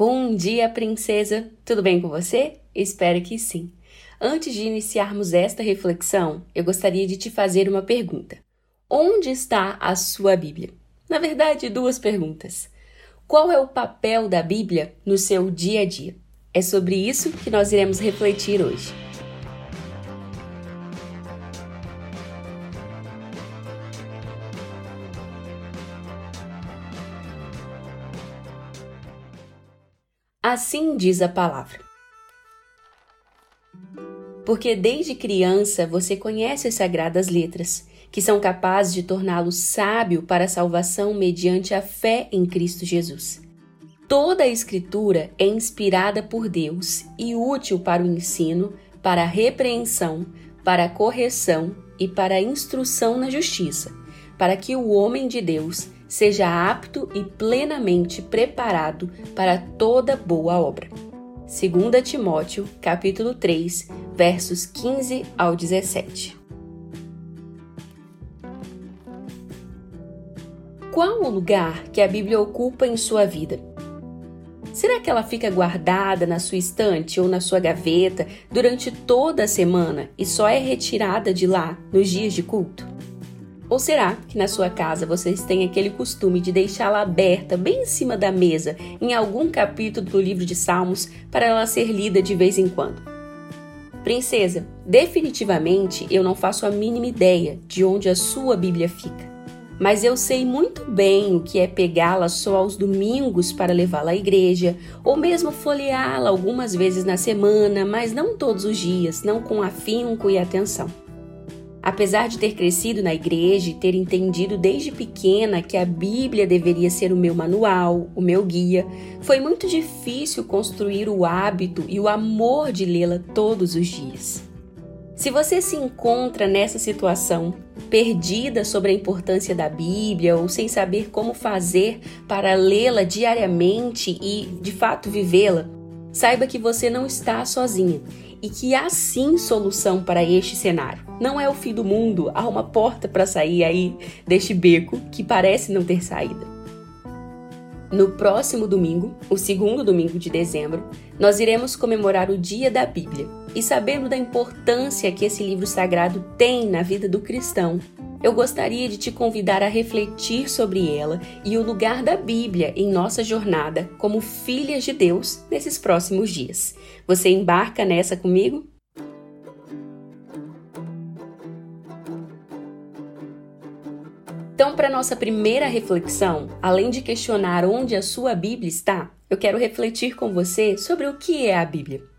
Bom dia, princesa! Tudo bem com você? Espero que sim. Antes de iniciarmos esta reflexão, eu gostaria de te fazer uma pergunta. Onde está a sua Bíblia? Na verdade, duas perguntas. Qual é o papel da Bíblia no seu dia a dia? É sobre isso que nós iremos refletir hoje. Assim diz a palavra. Porque desde criança você conhece as sagradas letras, que são capazes de torná-lo sábio para a salvação mediante a fé em Cristo Jesus. Toda a Escritura é inspirada por Deus e útil para o ensino, para a repreensão, para a correção e para a instrução na justiça, para que o homem de Deus seja apto e plenamente preparado para toda boa obra. 2 Timóteo, capítulo 3, versos 15 ao 17. Qual o lugar que a Bíblia ocupa em sua vida? Será que ela fica guardada na sua estante ou na sua gaveta durante toda a semana e só é retirada de lá nos dias de culto? Ou será que na sua casa vocês têm aquele costume de deixá-la aberta bem em cima da mesa em algum capítulo do livro de Salmos para ela ser lida de vez em quando? Princesa, definitivamente eu não faço a mínima ideia de onde a sua Bíblia fica. Mas eu sei muito bem o que é pegá-la só aos domingos para levá-la à igreja, ou mesmo folheá-la algumas vezes na semana, mas não todos os dias, não com afinco e atenção. Apesar de ter crescido na igreja e ter entendido desde pequena que a Bíblia deveria ser o meu manual, o meu guia, foi muito difícil construir o hábito e o amor de lê-la todos os dias. Se você se encontra nessa situação, perdida sobre a importância da Bíblia ou sem saber como fazer para lê-la diariamente e, de fato, vivê-la, saiba que você não está sozinha e que há sim solução para este cenário. Não é o fim do mundo, há uma porta para sair aí deste beco que parece não ter saída. No próximo domingo, o segundo domingo de dezembro, nós iremos comemorar o Dia da Bíblia. E sabendo da importância que esse livro sagrado tem na vida do cristão, eu gostaria de te convidar a refletir sobre ela e o lugar da Bíblia em nossa jornada como filhas de Deus nesses próximos dias. Você embarca nessa comigo? Então, para nossa primeira reflexão, além de questionar onde a sua Bíblia está, eu quero refletir com você sobre o que é a Bíblia.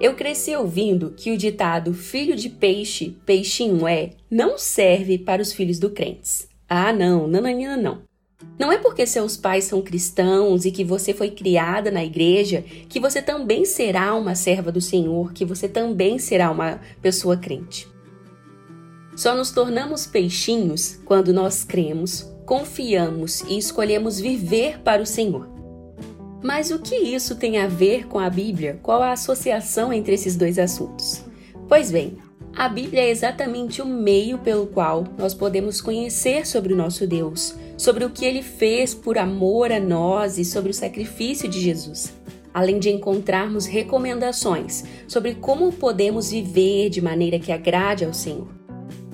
Eu cresci ouvindo que o ditado filho de peixe, peixinho é, não serve para os filhos do crentes. Ah, não, nananina não. Não é porque seus pais são cristãos e que você foi criada na igreja que você também será uma serva do Senhor, que você também será uma pessoa crente. Só nos tornamos peixinhos quando nós cremos, confiamos e escolhemos viver para o Senhor. Mas o que isso tem a ver com a Bíblia? Qual a associação entre esses dois assuntos? Pois bem, a Bíblia é exatamente o meio pelo qual nós podemos conhecer sobre o nosso Deus, sobre o que ele fez por amor a nós e sobre o sacrifício de Jesus. Além de encontrarmos recomendações sobre como podemos viver de maneira que agrade ao Senhor.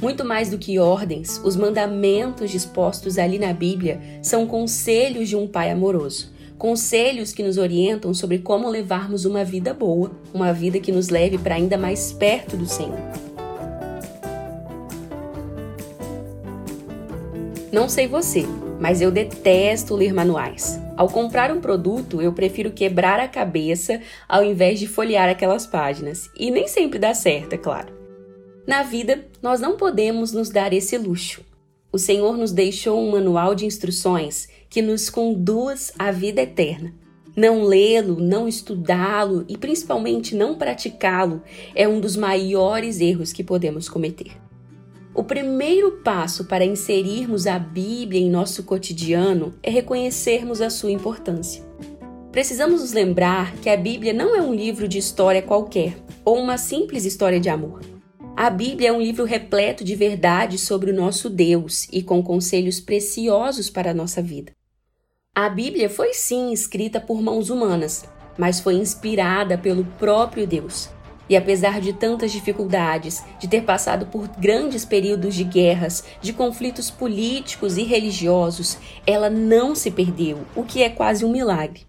Muito mais do que ordens, os mandamentos dispostos ali na Bíblia são conselhos de um Pai amoroso conselhos que nos orientam sobre como levarmos uma vida boa, uma vida que nos leve para ainda mais perto do Senhor. Não sei você, mas eu detesto ler manuais. Ao comprar um produto, eu prefiro quebrar a cabeça ao invés de folhear aquelas páginas. E nem sempre dá certo, é claro. Na vida, nós não podemos nos dar esse luxo. O Senhor nos deixou um manual de instruções que nos conduz à vida eterna. Não lê-lo, não estudá-lo e principalmente não praticá-lo é um dos maiores erros que podemos cometer. O primeiro passo para inserirmos a Bíblia em nosso cotidiano é reconhecermos a sua importância. Precisamos nos lembrar que a Bíblia não é um livro de história qualquer ou uma simples história de amor. A Bíblia é um livro repleto de verdades sobre o nosso Deus e com conselhos preciosos para a nossa vida. A Bíblia foi sim escrita por mãos humanas, mas foi inspirada pelo próprio Deus. E apesar de tantas dificuldades, de ter passado por grandes períodos de guerras, de conflitos políticos e religiosos, ela não se perdeu, o que é quase um milagre.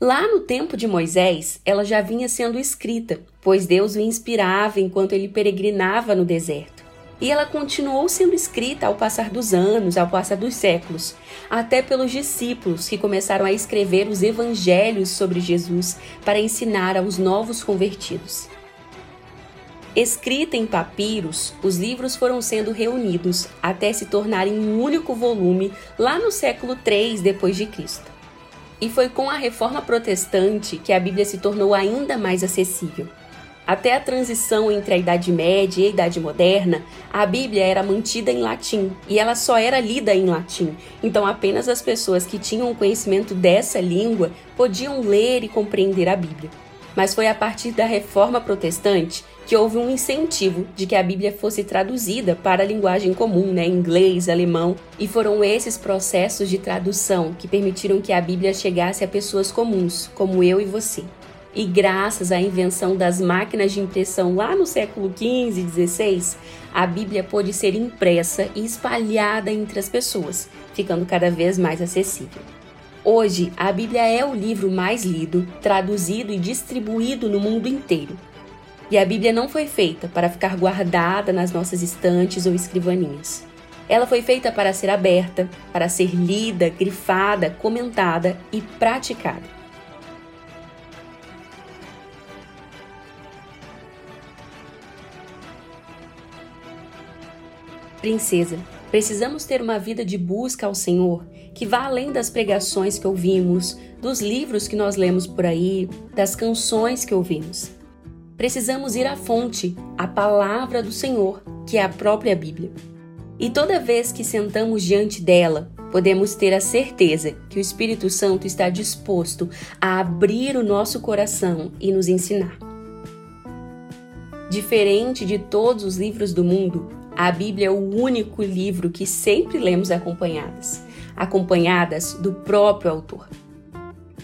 Lá no tempo de Moisés, ela já vinha sendo escrita, pois Deus o inspirava enquanto ele peregrinava no deserto e ela continuou sendo escrita ao passar dos anos, ao passar dos séculos, até pelos discípulos que começaram a escrever os evangelhos sobre Jesus para ensinar aos novos convertidos. Escrita em papiros, os livros foram sendo reunidos até se tornarem um único volume lá no século 3 depois de Cristo. E foi com a reforma protestante que a Bíblia se tornou ainda mais acessível. Até a transição entre a Idade Média e a Idade Moderna, a Bíblia era mantida em latim e ela só era lida em latim. Então, apenas as pessoas que tinham conhecimento dessa língua podiam ler e compreender a Bíblia. Mas foi a partir da Reforma Protestante que houve um incentivo de que a Bíblia fosse traduzida para a linguagem comum, né, inglês, alemão, e foram esses processos de tradução que permitiram que a Bíblia chegasse a pessoas comuns, como eu e você. E graças à invenção das máquinas de impressão lá no século XV e XVI, a Bíblia pôde ser impressa e espalhada entre as pessoas, ficando cada vez mais acessível. Hoje, a Bíblia é o livro mais lido, traduzido e distribuído no mundo inteiro. E a Bíblia não foi feita para ficar guardada nas nossas estantes ou escrivaninhas. Ela foi feita para ser aberta, para ser lida, grifada, comentada e praticada. Princesa, precisamos ter uma vida de busca ao Senhor que vá além das pregações que ouvimos, dos livros que nós lemos por aí, das canções que ouvimos. Precisamos ir à fonte, à palavra do Senhor, que é a própria Bíblia. E toda vez que sentamos diante dela, podemos ter a certeza que o Espírito Santo está disposto a abrir o nosso coração e nos ensinar. Diferente de todos os livros do mundo, a Bíblia é o único livro que sempre lemos acompanhadas, acompanhadas do próprio autor.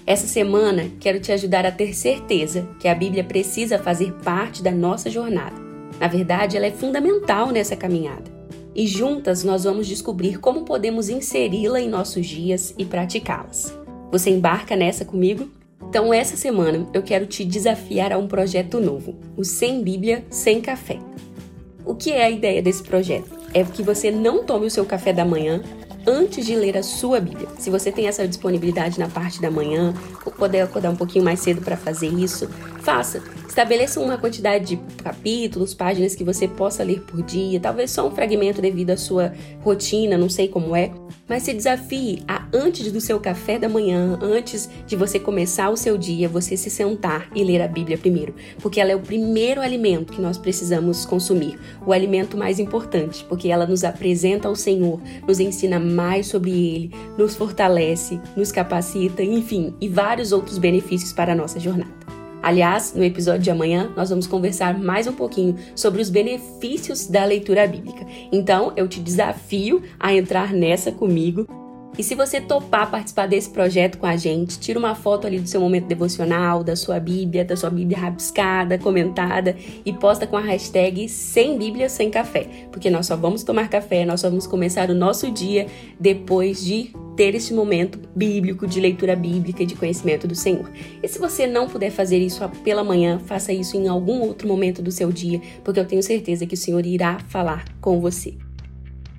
Essa semana quero te ajudar a ter certeza que a Bíblia precisa fazer parte da nossa jornada. Na verdade, ela é fundamental nessa caminhada. E juntas nós vamos descobrir como podemos inseri-la em nossos dias e praticá-las. Você embarca nessa comigo? Então, essa semana eu quero te desafiar a um projeto novo: o Sem Bíblia, Sem Café. O que é a ideia desse projeto? É que você não tome o seu café da manhã antes de ler a sua Bíblia. Se você tem essa disponibilidade na parte da manhã, ou poder acordar um pouquinho mais cedo para fazer isso, faça. Estabeleça uma quantidade de capítulos, páginas que você possa ler por dia, talvez só um fragmento devido à sua rotina, não sei como é, mas se desafie a antes do seu café da manhã, antes de você começar o seu dia, você se sentar e ler a Bíblia primeiro, porque ela é o primeiro alimento que nós precisamos consumir, o alimento mais importante, porque ela nos apresenta ao Senhor, nos ensina mais sobre ele, nos fortalece, nos capacita, enfim, e vários outros benefícios para a nossa jornada. Aliás, no episódio de amanhã nós vamos conversar mais um pouquinho sobre os benefícios da leitura bíblica. Então, eu te desafio a entrar nessa comigo. E se você topar participar desse projeto com a gente, tira uma foto ali do seu momento devocional, da sua Bíblia, da sua Bíblia rabiscada, comentada e posta com a hashtag sem Bíblia, sem café. Porque nós só vamos tomar café, nós só vamos começar o nosso dia depois de ter esse momento bíblico de leitura bíblica e de conhecimento do Senhor. E se você não puder fazer isso pela manhã, faça isso em algum outro momento do seu dia, porque eu tenho certeza que o Senhor irá falar com você.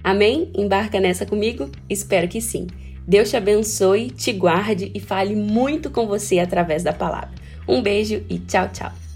Amém? Embarca nessa comigo? Espero que sim. Deus te abençoe, te guarde e fale muito com você através da palavra. Um beijo e tchau, tchau.